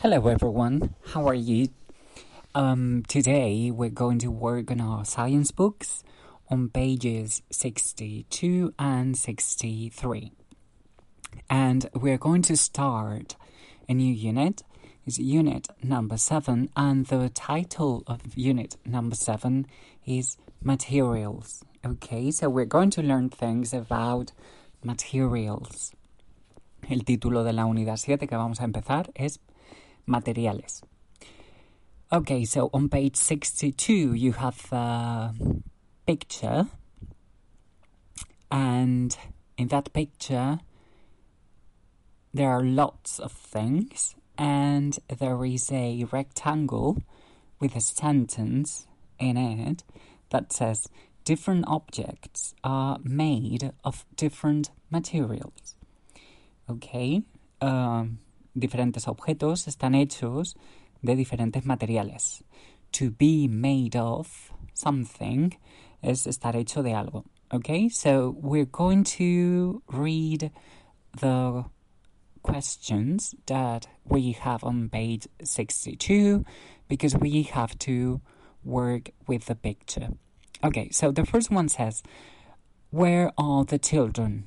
Hello everyone, how are you? Um, today we're going to work on our science books on pages 62 and 63. And we're going to start a new unit. It's unit number 7 and the title of unit number 7 is materials. Okay, so we're going to learn things about materials. El título de la unidad 7 que vamos a empezar es materiales. Okay, so on page 62 you have a picture and in that picture there are lots of things and there is a rectangle with a sentence in it that says different objects are made of different materials. Okay, um, diferentes objetos están hechos de diferentes materiales. To be made of something es estar hecho de algo. Okay, so we're going to read the questions that we have on page 62 because we have to work with the picture. Okay, so the first one says, Where are the children?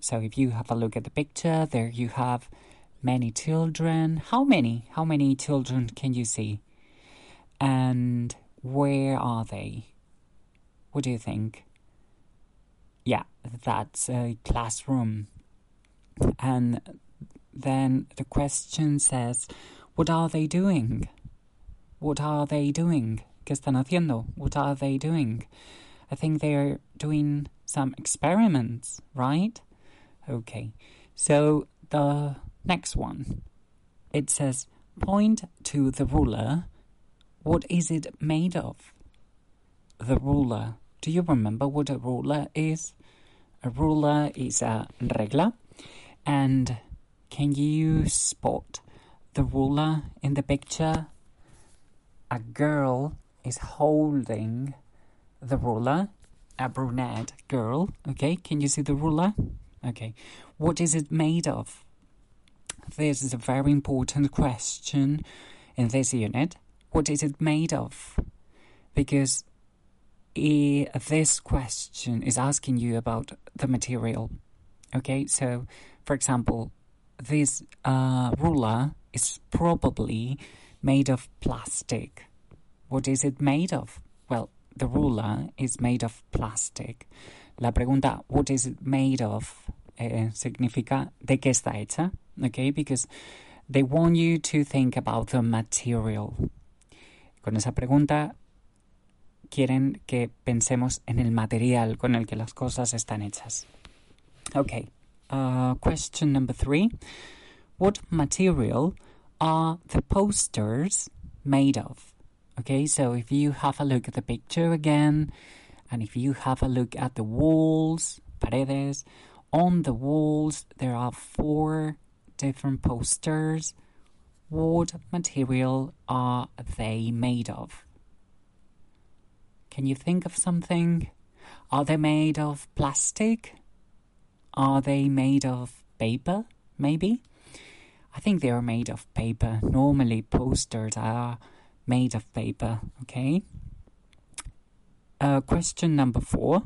So if you have a look at the picture, there you have many children. How many? How many children can you see? And where are they? What do you think? Yeah, that's a classroom. And then the question says, What are they doing? What are they doing? ¿Qué están haciendo? What are they doing? I think they're doing some experiments, right? Okay, so the next one it says, Point to the ruler. What is it made of? The ruler. Do you remember what a ruler is? A ruler is a regla. And can you spot the ruler in the picture? A girl is holding the ruler, a brunette girl. Okay, can you see the ruler? Okay, what is it made of? This is a very important question in this unit. What is it made of? Because this question is asking you about the material. Okay, so for example, this uh, ruler is probably made of plastic. What is it made of? Well, the ruler is made of plastic. La pregunta, what is it made of? Eh, significa de qué está hecha. Okay, because they want you to think about the material. Con esa pregunta quieren que pensemos en el material con el que las cosas están hechas. Okay, uh, question number three. What material are the posters made of? Okay, so if you have a look at the picture again, and if you have a look at the walls, paredes, on the walls there are four different posters. What material are they made of? Can you think of something? Are they made of plastic? Are they made of paper? Maybe? I think they are made of paper. Normally, posters are made of paper, okay? Uh, question number four.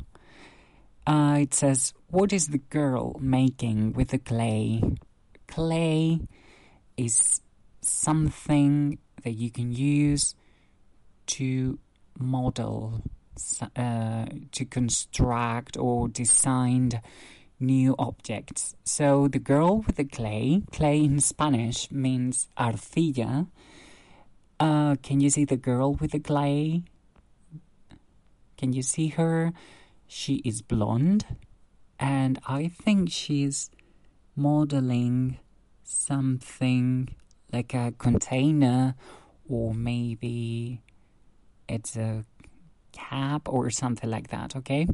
Uh, it says, What is the girl making with the clay? Clay is something that you can use to model, uh, to construct or design new objects. So the girl with the clay, clay in Spanish means arcilla. Uh, can you see the girl with the clay? Can you see her? She is blonde, and I think she's modeling something like a container or maybe it's a cap or something like that, okay?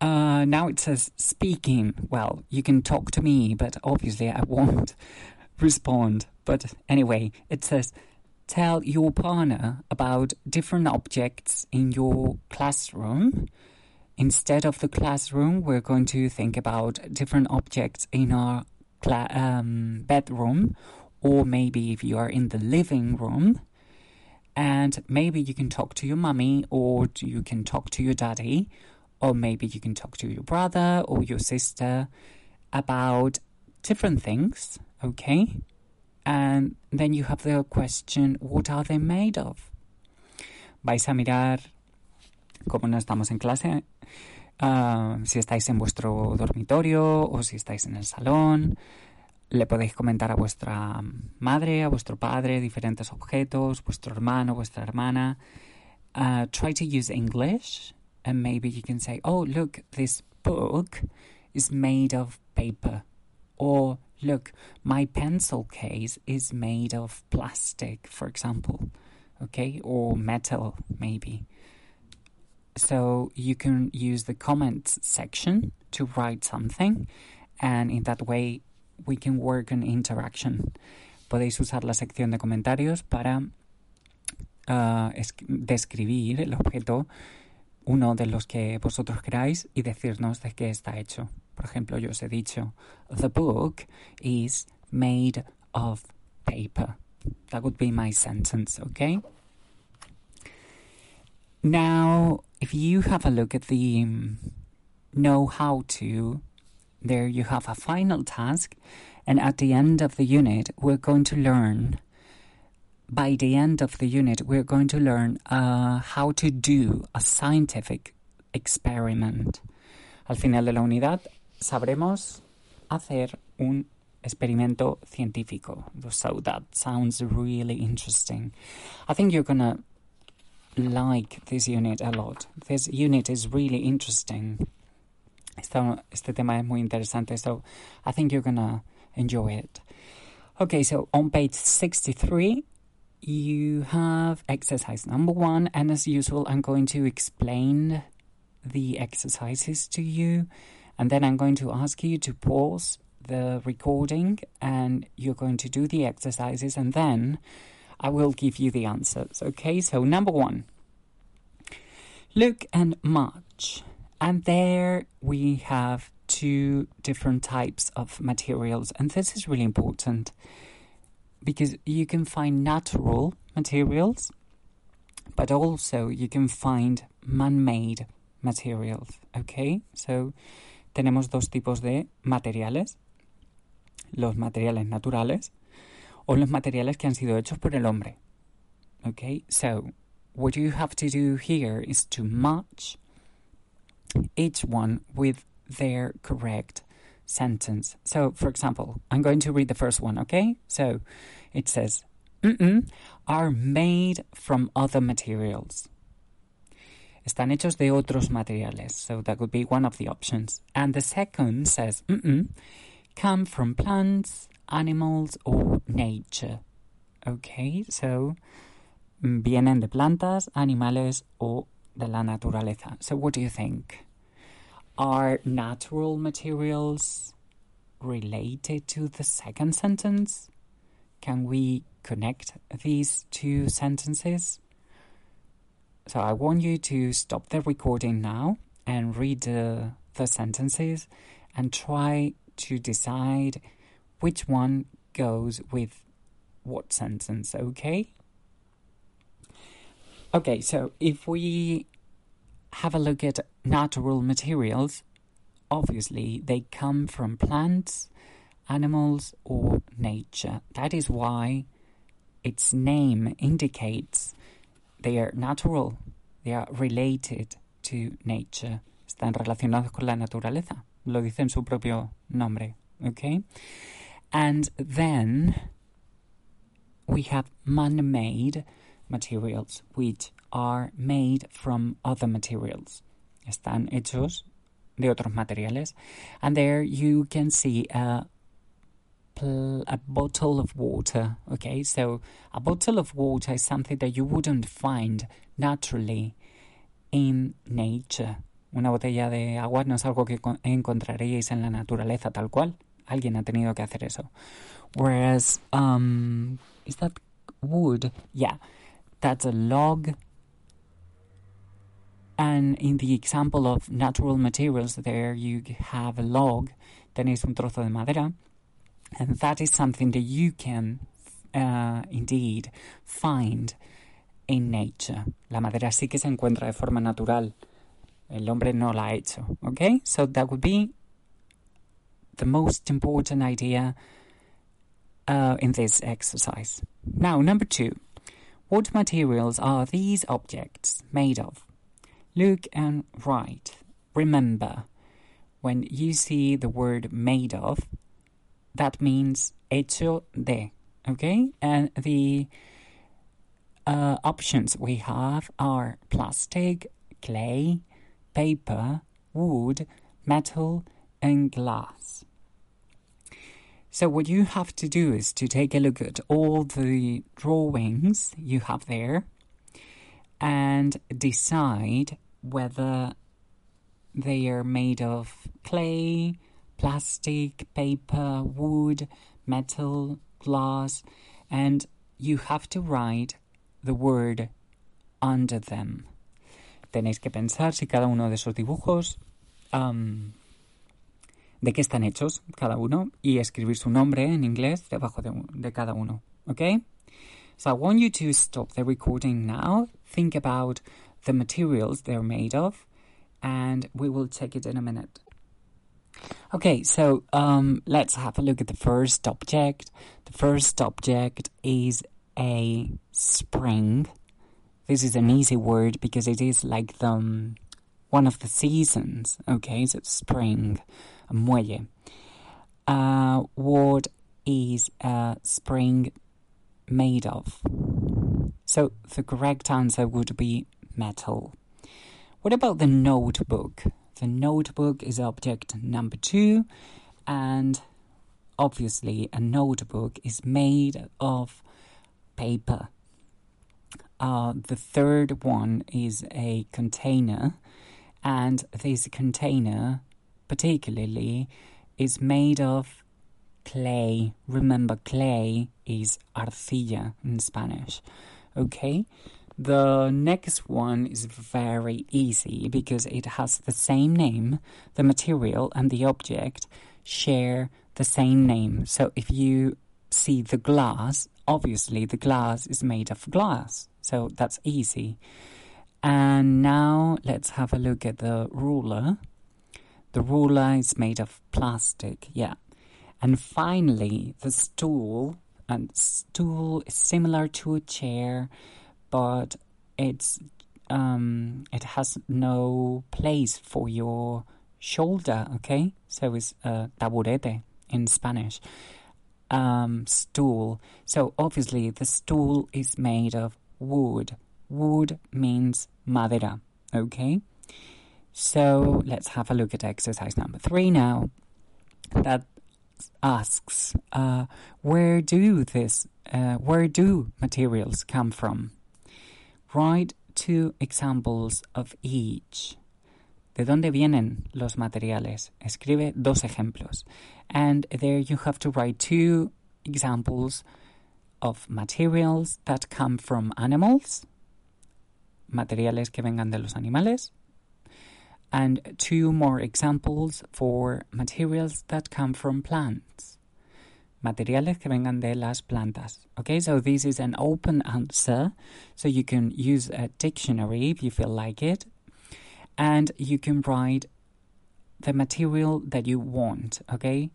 Uh, now it says speaking. Well, you can talk to me, but obviously I won't respond. But anyway, it says tell your partner about different objects in your classroom. Instead of the classroom, we're going to think about different objects in our um, bedroom, or maybe if you are in the living room. And maybe you can talk to your mummy, or you can talk to your daddy, or maybe you can talk to your brother or your sister about different things, okay? And then you have the question, what are they made of? Vais a mirar, como no estamos en clase, uh, si estáis en vuestro dormitorio o si estáis en el salón. Le podéis comentar a vuestra madre, a vuestro padre, diferentes objetos, vuestro hermano, vuestra hermana. Uh, try to use English and maybe you can say, oh, look, this book is made of paper. Or, look, my pencil case is made of plastic, for example. Okay, or metal, maybe. So you can use the comments section to write something, and in that way we can work on interaction. Podéis usar la sección de comentarios para uh, describir el objeto uno de los que vosotros queráis y decirnos de qué está hecho. Por ejemplo, yo os he dicho, the book is made of paper. That would be my sentence, okay? Now, if you have a look at the um, know how to, there you have a final task, and at the end of the unit, we're going to learn by the end of the unit, we're going to learn uh, how to do a scientific experiment. Al final de la unidad sabremos hacer un experimento científico. So that sounds really interesting. I think you're gonna like this unit a lot. This unit is really interesting. este tema es muy interesante, so I think you're gonna enjoy it. Okay, so on page 63, you have exercise number one, and as usual, I'm going to explain the exercises to you, and then I'm going to ask you to pause the recording and you're going to do the exercises, and then I will give you the answers. Okay, so number one look and march, and there we have two different types of materials, and this is really important because you can find natural materials, but also you can find man-made materials, okay? So tenemos dos tipos de materiales, los materiales naturales o los materiales que han sido hechos por el hombre. Okay? So what you have to do here is to match each one with their correct sentence. So, for example, I'm going to read the first one, okay? So it says, are made from other materials. Están hechos de otros materiales. So that would be one of the options. And the second says, come from plants, animals, or nature. Okay, so mm, vienen de plantas, animales, o de la naturaleza. So what do you think? Are natural materials related to the second sentence? Can we connect these two sentences? So I want you to stop the recording now and read the, the sentences and try to decide which one goes with what sentence, okay? Okay, so if we have a look at natural materials, obviously they come from plants, animals, or nature. That is why its name indicates they are natural, they are related to nature. Están relacionados con la naturaleza. Lo dice en su propio nombre. Okay? And then we have man made materials, which are made from other materials. Están hechos de otros materiales. And there you can see a a bottle of water. Okay, so a bottle of water is something that you wouldn't find naturally in nature. Una botella de agua no es algo que encontraríais en la naturaleza tal cual. Alguien ha tenido que hacer eso. Whereas, um, is that wood? Yeah, that's a log. And in the example of natural materials, there you have a log, tenéis un trozo de madera, and that is something that you can uh, indeed find in nature. La madera sí que se encuentra de forma natural. El hombre no la ha hecho. Okay? So that would be the most important idea uh, in this exercise. Now, number two. What materials are these objects made of? Look and write. Remember, when you see the word made of, that means hecho de. Okay? And the uh, options we have are plastic, clay, paper, wood, metal, and glass. So, what you have to do is to take a look at all the drawings you have there and decide whether they are made of clay, plastic, paper, wood, metal, glass, and you have to write the word under them. Tenéis que pensar si cada uno de esos dibujos um, de qué están hechos cada uno y escribir su nombre en inglés debajo de, de cada uno. Okay? So I want you to stop the recording now, think about the materials they're made of, and we will check it in a minute. Okay, so um, let's have a look at the first object. The first object is a spring. This is an easy word because it is like the um, one of the seasons. Okay, so spring muelle. Uh, what is a spring made of? So the correct answer would be metal. What about the notebook? The notebook is object number two, and obviously, a notebook is made of paper. Uh, the third one is a container, and this container particularly is made of clay. Remember, clay is arcilla in Spanish. Okay? The next one is very easy because it has the same name, the material and the object share the same name. So if you see the glass, obviously the glass is made of glass. So that's easy. And now let's have a look at the ruler. The ruler is made of plastic, yeah. And finally, the stool. And stool is similar to a chair, but it's um, it has no place for your shoulder. Okay, so it's taburete in Spanish. Um, stool. So obviously, the stool is made of wood. Wood means madera. Okay. So let's have a look at exercise number three now. That asks, uh, where do this, uh, where do materials come from? Write two examples of each. ¿De dónde vienen los materiales? Escribe dos ejemplos. And there you have to write two examples of materials that come from animals, materiales que vengan de los animales, and two more examples for materials that come from plants. Materiales que vengan de las plantas. Okay, so this is an open answer, so you can use a dictionary if you feel like it, and you can write the material that you want. Okay,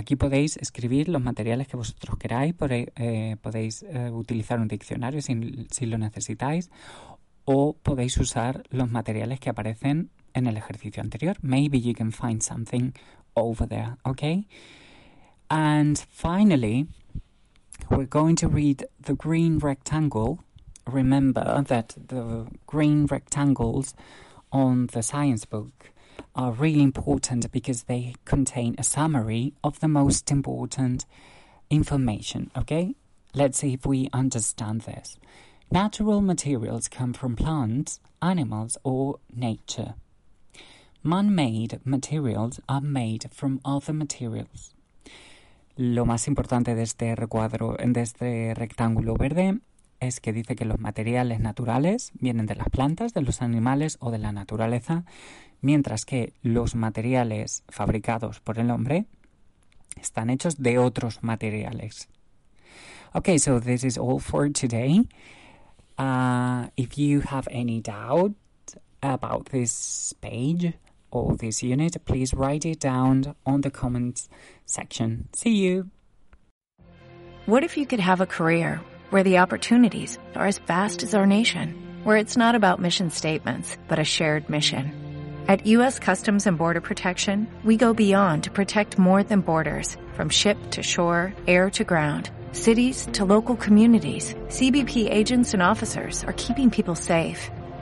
Aquí podéis escribir los materiales que vosotros queráis, eh, podéis eh, utilizar un diccionario si, si, lo necesitáis, o podéis usar los materiales que aparecen en el ejercicio anterior. Maybe you can find something over there, okay? And finally, we're going to read the green rectangle. Remember that the green rectangles on the science book are really important because they contain a summary of the most important information. Okay, let's see if we understand this. Natural materials come from plants, animals, or nature. Man made materials are made from other materials. Lo más importante de este recuadro, de este rectángulo verde, es que dice que los materiales naturales vienen de las plantas, de los animales o de la naturaleza, mientras que los materiales fabricados por el hombre están hechos de otros materiales. Okay, so this is all for today. Uh, if you have any doubt about this page, or this unit, please write it down on the comments section. See you! What if you could have a career where the opportunities are as vast as our nation, where it's not about mission statements, but a shared mission? At U.S. Customs and Border Protection, we go beyond to protect more than borders, from ship to shore, air to ground, cities to local communities. CBP agents and officers are keeping people safe